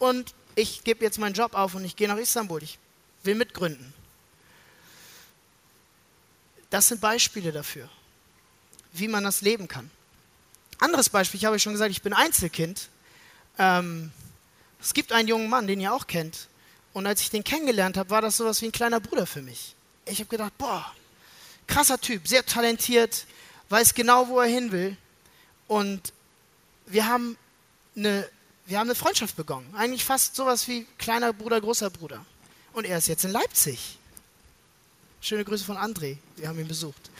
und ich gebe jetzt meinen Job auf und ich gehe nach Istanbul, ich will mitgründen. Das sind Beispiele dafür, wie man das leben kann. Anderes Beispiel, ich habe schon gesagt, ich bin Einzelkind. Ähm, es gibt einen jungen Mann, den ihr auch kennt. Und als ich den kennengelernt habe, war das sowas wie ein kleiner Bruder für mich. Ich habe gedacht, boah, krasser Typ, sehr talentiert, weiß genau, wo er hin will. Und wir haben eine wir haben eine Freundschaft begonnen. Eigentlich fast sowas wie kleiner Bruder, großer Bruder. Und er ist jetzt in Leipzig. Schöne Grüße von André. Wir haben ihn besucht.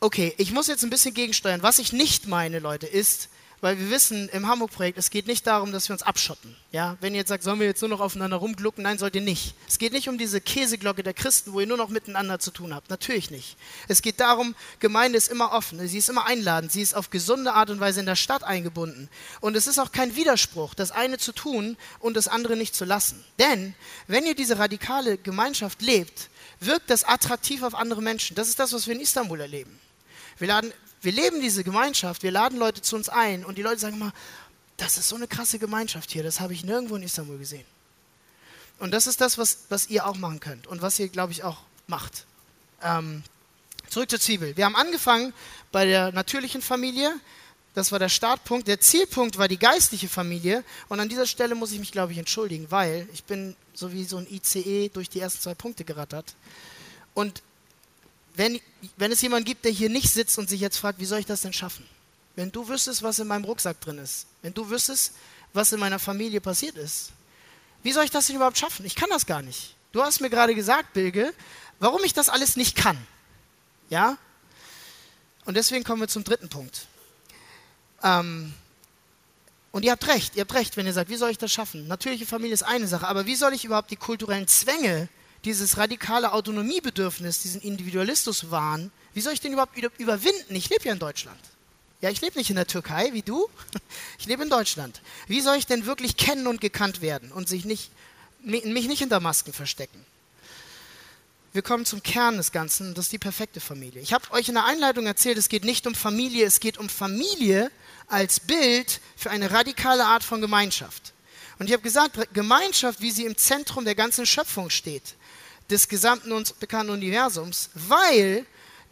Okay, ich muss jetzt ein bisschen gegensteuern. Was ich nicht meine, Leute, ist, weil wir wissen im Hamburg-Projekt, es geht nicht darum, dass wir uns abschotten. Ja? Wenn ihr jetzt sagt, sollen wir jetzt nur noch aufeinander rumglucken, nein, sollt ihr nicht. Es geht nicht um diese Käseglocke der Christen, wo ihr nur noch miteinander zu tun habt. Natürlich nicht. Es geht darum, Gemeinde ist immer offen, sie ist immer einladend, sie ist auf gesunde Art und Weise in der Stadt eingebunden. Und es ist auch kein Widerspruch, das eine zu tun und das andere nicht zu lassen. Denn wenn ihr diese radikale Gemeinschaft lebt, wirkt das attraktiv auf andere Menschen. Das ist das, was wir in Istanbul erleben. Wir laden wir leben diese Gemeinschaft, wir laden Leute zu uns ein und die Leute sagen immer, das ist so eine krasse Gemeinschaft hier, das habe ich nirgendwo in Istanbul gesehen. Und das ist das, was, was ihr auch machen könnt und was ihr, glaube ich, auch macht. Ähm, zurück zur Zwiebel. Wir haben angefangen bei der natürlichen Familie. Das war der Startpunkt. Der Zielpunkt war die geistliche Familie. Und an dieser Stelle muss ich mich, glaube ich, entschuldigen, weil ich bin so wie so ein ICE durch die ersten zwei Punkte gerattert. Und wenn, wenn es jemanden gibt, der hier nicht sitzt und sich jetzt fragt, wie soll ich das denn schaffen? Wenn du wüsstest, was in meinem Rucksack drin ist, wenn du wüsstest, was in meiner Familie passiert ist, wie soll ich das denn überhaupt schaffen? Ich kann das gar nicht. Du hast mir gerade gesagt, Bilge, warum ich das alles nicht kann. Ja? Und deswegen kommen wir zum dritten Punkt. Ähm, und ihr habt recht, ihr habt recht, wenn ihr sagt, wie soll ich das schaffen? Natürliche Familie ist eine Sache, aber wie soll ich überhaupt die kulturellen Zwänge dieses radikale Autonomiebedürfnis, diesen Individualistuswahn, wie soll ich den überhaupt überwinden? Ich lebe ja in Deutschland. Ja, ich lebe nicht in der Türkei wie du. Ich lebe in Deutschland. Wie soll ich denn wirklich kennen und gekannt werden und sich nicht, mich nicht hinter Masken verstecken? Wir kommen zum Kern des Ganzen, das ist die perfekte Familie. Ich habe euch in der Einleitung erzählt, es geht nicht um Familie, es geht um Familie als Bild für eine radikale Art von Gemeinschaft. Und ich habe gesagt, Gemeinschaft, wie sie im Zentrum der ganzen Schöpfung steht des gesamten uns bekannten Universums, weil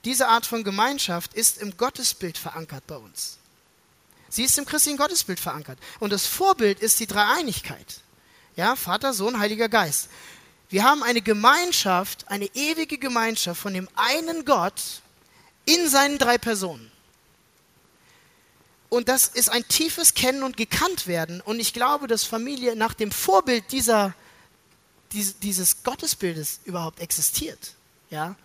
diese Art von Gemeinschaft ist im Gottesbild verankert bei uns. Sie ist im christlichen Gottesbild verankert. Und das Vorbild ist die Dreieinigkeit. Ja, Vater, Sohn, Heiliger Geist. Wir haben eine Gemeinschaft, eine ewige Gemeinschaft von dem einen Gott in seinen drei Personen. Und das ist ein tiefes Kennen und Gekanntwerden. Und ich glaube, dass Familie nach dem Vorbild dieser dieses Gottesbildes überhaupt existiert. Ja?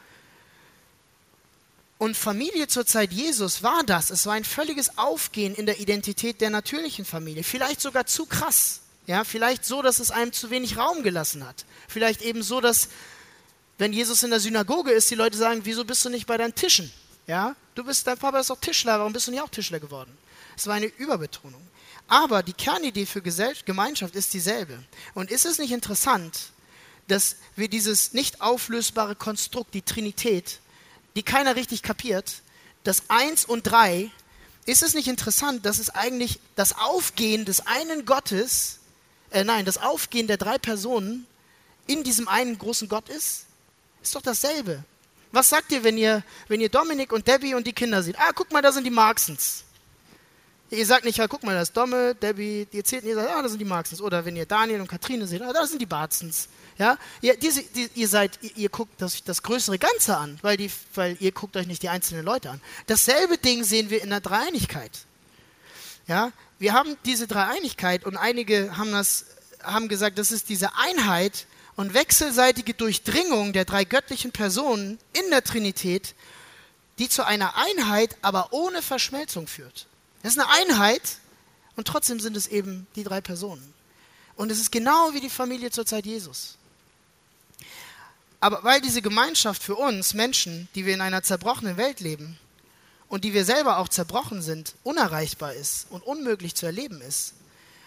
Und Familie zur Zeit Jesus war das. Es war ein völliges Aufgehen in der Identität der natürlichen Familie. Vielleicht sogar zu krass. Ja, vielleicht so, dass es einem zu wenig Raum gelassen hat. Vielleicht eben so, dass, wenn Jesus in der Synagoge ist, die Leute sagen, wieso bist du nicht bei deinen Tischen? Ja, du bist, dein Papa ist auch Tischler, warum bist du nicht auch Tischler geworden? Es war eine Überbetonung. Aber die Kernidee für Gemeinschaft ist dieselbe. Und ist es nicht interessant, dass wir dieses nicht auflösbare Konstrukt, die Trinität, die keiner richtig kapiert, das Eins und Drei, ist es nicht interessant, dass es eigentlich das Aufgehen des einen Gottes, äh nein, das Aufgehen der drei Personen in diesem einen großen Gott ist? Ist doch dasselbe. Was sagt ihr, wenn ihr, wenn ihr Dominik und Debbie und die Kinder seht? Ah, guck mal, da sind die Marksens. Ihr sagt nicht, ja, guck mal, das ist Domme, Debbie, ihr zählt, ihr sagt, ah, das sind die Marksens. Oder wenn ihr Daniel und Katrine seht, ah, da sind die Barzens. Ja, ihr, diese, die, ihr seid, ihr, ihr, guckt das, das größere Ganze an, weil, die, weil ihr guckt euch nicht die einzelnen Leute an. Dasselbe Ding sehen wir in der Dreieinigkeit. Ja, wir haben diese Dreieinigkeit und einige haben das, haben gesagt, das ist diese Einheit und wechselseitige Durchdringung der drei göttlichen Personen in der Trinität, die zu einer Einheit, aber ohne Verschmelzung führt. Das ist eine Einheit und trotzdem sind es eben die drei Personen. Und es ist genau wie die Familie zur Zeit Jesus. Aber weil diese Gemeinschaft für uns Menschen, die wir in einer zerbrochenen Welt leben und die wir selber auch zerbrochen sind, unerreichbar ist und unmöglich zu erleben ist,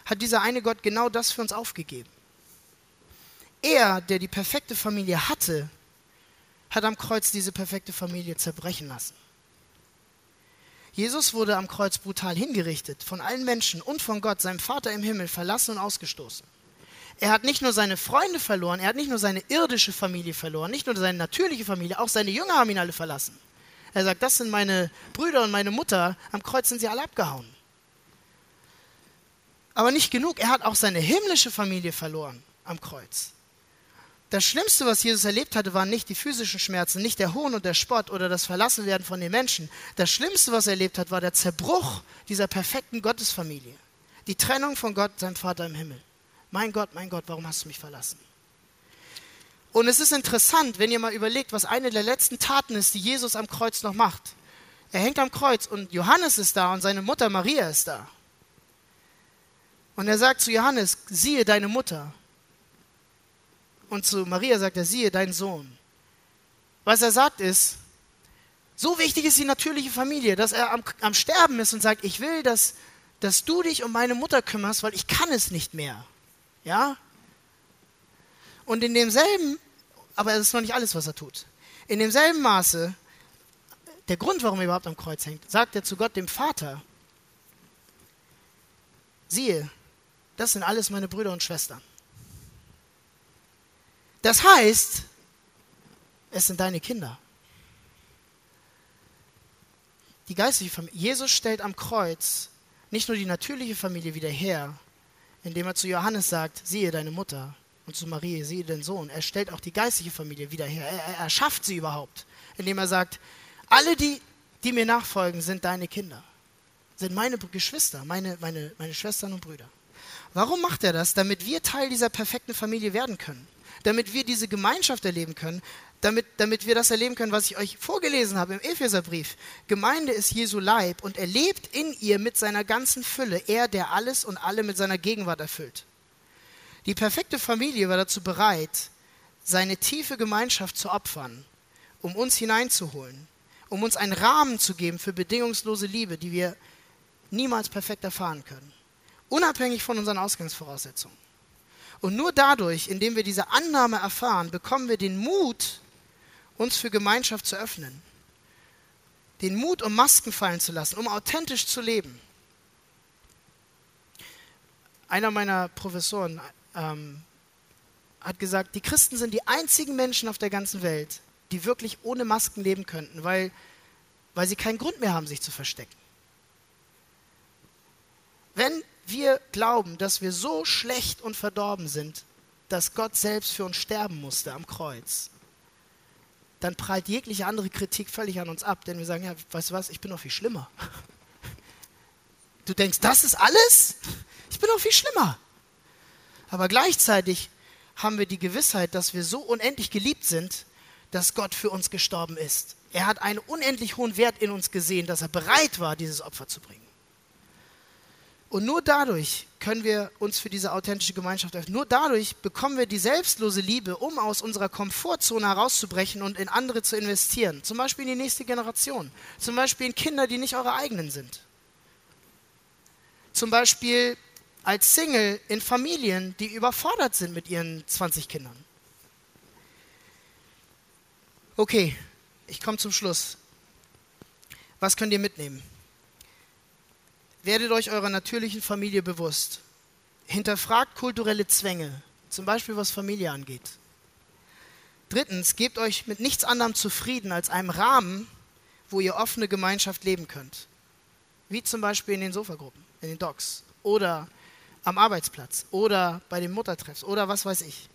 hat dieser eine Gott genau das für uns aufgegeben. Er, der die perfekte Familie hatte, hat am Kreuz diese perfekte Familie zerbrechen lassen. Jesus wurde am Kreuz brutal hingerichtet, von allen Menschen und von Gott, seinem Vater im Himmel, verlassen und ausgestoßen. Er hat nicht nur seine Freunde verloren, er hat nicht nur seine irdische Familie verloren, nicht nur seine natürliche Familie, auch seine Jünger haben ihn alle verlassen. Er sagt, das sind meine Brüder und meine Mutter, am Kreuz sind sie alle abgehauen. Aber nicht genug, er hat auch seine himmlische Familie verloren am Kreuz. Das Schlimmste, was Jesus erlebt hatte, waren nicht die physischen Schmerzen, nicht der Hohn und der Spott oder das Verlassenwerden von den Menschen. Das Schlimmste, was er erlebt hat, war der Zerbruch dieser perfekten Gottesfamilie. Die Trennung von Gott, seinem Vater im Himmel. Mein Gott, mein Gott, warum hast du mich verlassen? Und es ist interessant, wenn ihr mal überlegt, was eine der letzten Taten ist, die Jesus am Kreuz noch macht. Er hängt am Kreuz und Johannes ist da und seine Mutter Maria ist da. Und er sagt zu Johannes, siehe deine Mutter. Und zu Maria sagt er, siehe deinen Sohn. Was er sagt ist, so wichtig ist die natürliche Familie, dass er am, am Sterben ist und sagt, ich will, dass, dass du dich um meine Mutter kümmerst, weil ich kann es nicht mehr. Ja? Und in demselben, aber das ist noch nicht alles, was er tut. In demselben Maße, der Grund, warum er überhaupt am Kreuz hängt, sagt er zu Gott, dem Vater, siehe, das sind alles meine Brüder und Schwestern. Das heißt, es sind deine Kinder. Die geistliche Familie. Jesus stellt am Kreuz nicht nur die natürliche Familie wieder her, indem er zu Johannes sagt, siehe deine Mutter und zu Marie, siehe den Sohn. Er stellt auch die geistliche Familie wieder her. Er, er schafft sie überhaupt, indem er sagt, alle, die, die mir nachfolgen, sind deine Kinder, sind meine Geschwister, meine, meine, meine Schwestern und Brüder. Warum macht er das? Damit wir Teil dieser perfekten Familie werden können. Damit wir diese Gemeinschaft erleben können, damit, damit wir das erleben können, was ich euch vorgelesen habe im Epheserbrief. Gemeinde ist Jesu Leib und er lebt in ihr mit seiner ganzen Fülle, er, der alles und alle mit seiner Gegenwart erfüllt. Die perfekte Familie war dazu bereit, seine tiefe Gemeinschaft zu opfern, um uns hineinzuholen, um uns einen Rahmen zu geben für bedingungslose Liebe, die wir niemals perfekt erfahren können, unabhängig von unseren Ausgangsvoraussetzungen. Und nur dadurch, indem wir diese Annahme erfahren, bekommen wir den Mut, uns für Gemeinschaft zu öffnen. Den Mut, um Masken fallen zu lassen, um authentisch zu leben. Einer meiner Professoren ähm, hat gesagt, die Christen sind die einzigen Menschen auf der ganzen Welt, die wirklich ohne Masken leben könnten, weil, weil sie keinen Grund mehr haben, sich zu verstecken. Wenn wir glauben, dass wir so schlecht und verdorben sind, dass Gott selbst für uns sterben musste am Kreuz, dann prallt jegliche andere Kritik völlig an uns ab, denn wir sagen, ja, weißt du was, ich bin noch viel schlimmer. Du denkst, das ist alles? Ich bin noch viel schlimmer. Aber gleichzeitig haben wir die Gewissheit, dass wir so unendlich geliebt sind, dass Gott für uns gestorben ist. Er hat einen unendlich hohen Wert in uns gesehen, dass er bereit war, dieses Opfer zu bringen. Und nur dadurch können wir uns für diese authentische Gemeinschaft öffnen. Nur dadurch bekommen wir die selbstlose Liebe, um aus unserer Komfortzone herauszubrechen und in andere zu investieren. Zum Beispiel in die nächste Generation. Zum Beispiel in Kinder, die nicht eure eigenen sind. Zum Beispiel als Single in Familien, die überfordert sind mit ihren 20 Kindern. Okay, ich komme zum Schluss. Was könnt ihr mitnehmen? Werdet euch eurer natürlichen Familie bewusst. Hinterfragt kulturelle Zwänge, zum Beispiel was Familie angeht. Drittens, gebt euch mit nichts anderem zufrieden als einem Rahmen, wo ihr offene Gemeinschaft leben könnt. Wie zum Beispiel in den Sofagruppen, in den Docs oder am Arbeitsplatz oder bei den Muttertreffs oder was weiß ich.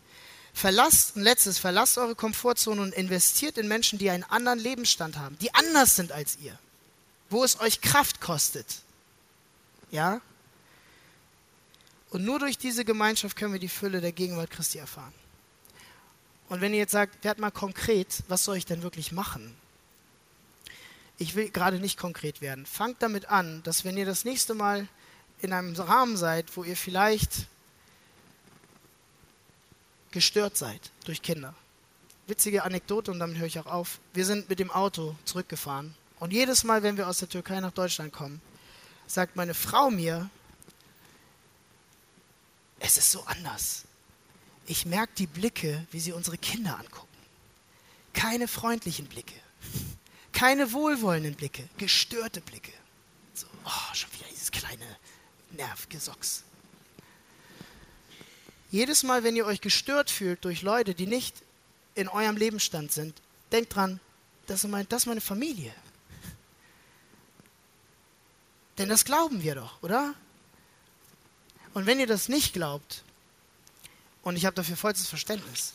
Verlasst, ein letztes, verlasst eure Komfortzone und investiert in Menschen, die einen anderen Lebensstand haben, die anders sind als ihr, wo es euch Kraft kostet. Ja? Und nur durch diese Gemeinschaft können wir die Fülle der Gegenwart Christi erfahren. Und wenn ihr jetzt sagt, werd mal konkret, was soll ich denn wirklich machen? Ich will gerade nicht konkret werden. Fangt damit an, dass wenn ihr das nächste Mal in einem Rahmen seid, wo ihr vielleicht gestört seid durch Kinder. Witzige Anekdote und damit höre ich auch auf. Wir sind mit dem Auto zurückgefahren und jedes Mal, wenn wir aus der Türkei nach Deutschland kommen, sagt meine Frau mir, es ist so anders ich merke die Blicke, wie sie unsere Kinder angucken. Keine freundlichen Blicke, keine wohlwollenden Blicke, gestörte Blicke. So, oh, schon wieder dieses kleine Nervgesocks. Jedes Mal, wenn ihr euch gestört fühlt durch Leute, die nicht in eurem Lebensstand sind, denkt dran, das ist, mein, das ist meine Familie. Denn das glauben wir doch, oder? Und wenn ihr das nicht glaubt, und ich habe dafür vollstes Verständnis.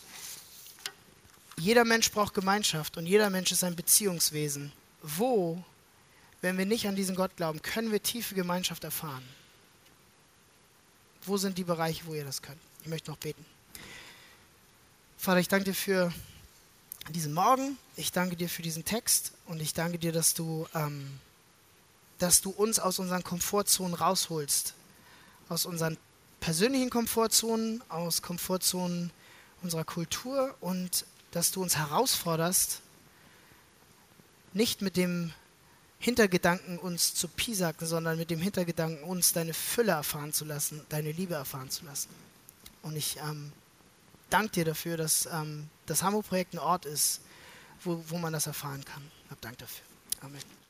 Jeder Mensch braucht Gemeinschaft und jeder Mensch ist ein Beziehungswesen. Wo, wenn wir nicht an diesen Gott glauben, können wir tiefe Gemeinschaft erfahren? Wo sind die Bereiche, wo ihr das könnt? Ich möchte noch beten. Vater, ich danke dir für diesen Morgen. Ich danke dir für diesen Text und ich danke dir, dass du, ähm, dass du uns aus unseren Komfortzonen rausholst, aus unseren persönlichen Komfortzonen, aus Komfortzonen unserer Kultur und dass du uns herausforderst, nicht mit dem Hintergedanken uns zu piesacken, sondern mit dem Hintergedanken uns deine Fülle erfahren zu lassen, deine Liebe erfahren zu lassen. Und ich ähm, danke dir dafür, dass ähm, das Hamburg-Projekt ein Ort ist, wo, wo man das erfahren kann. Hab Dank dafür. Amen.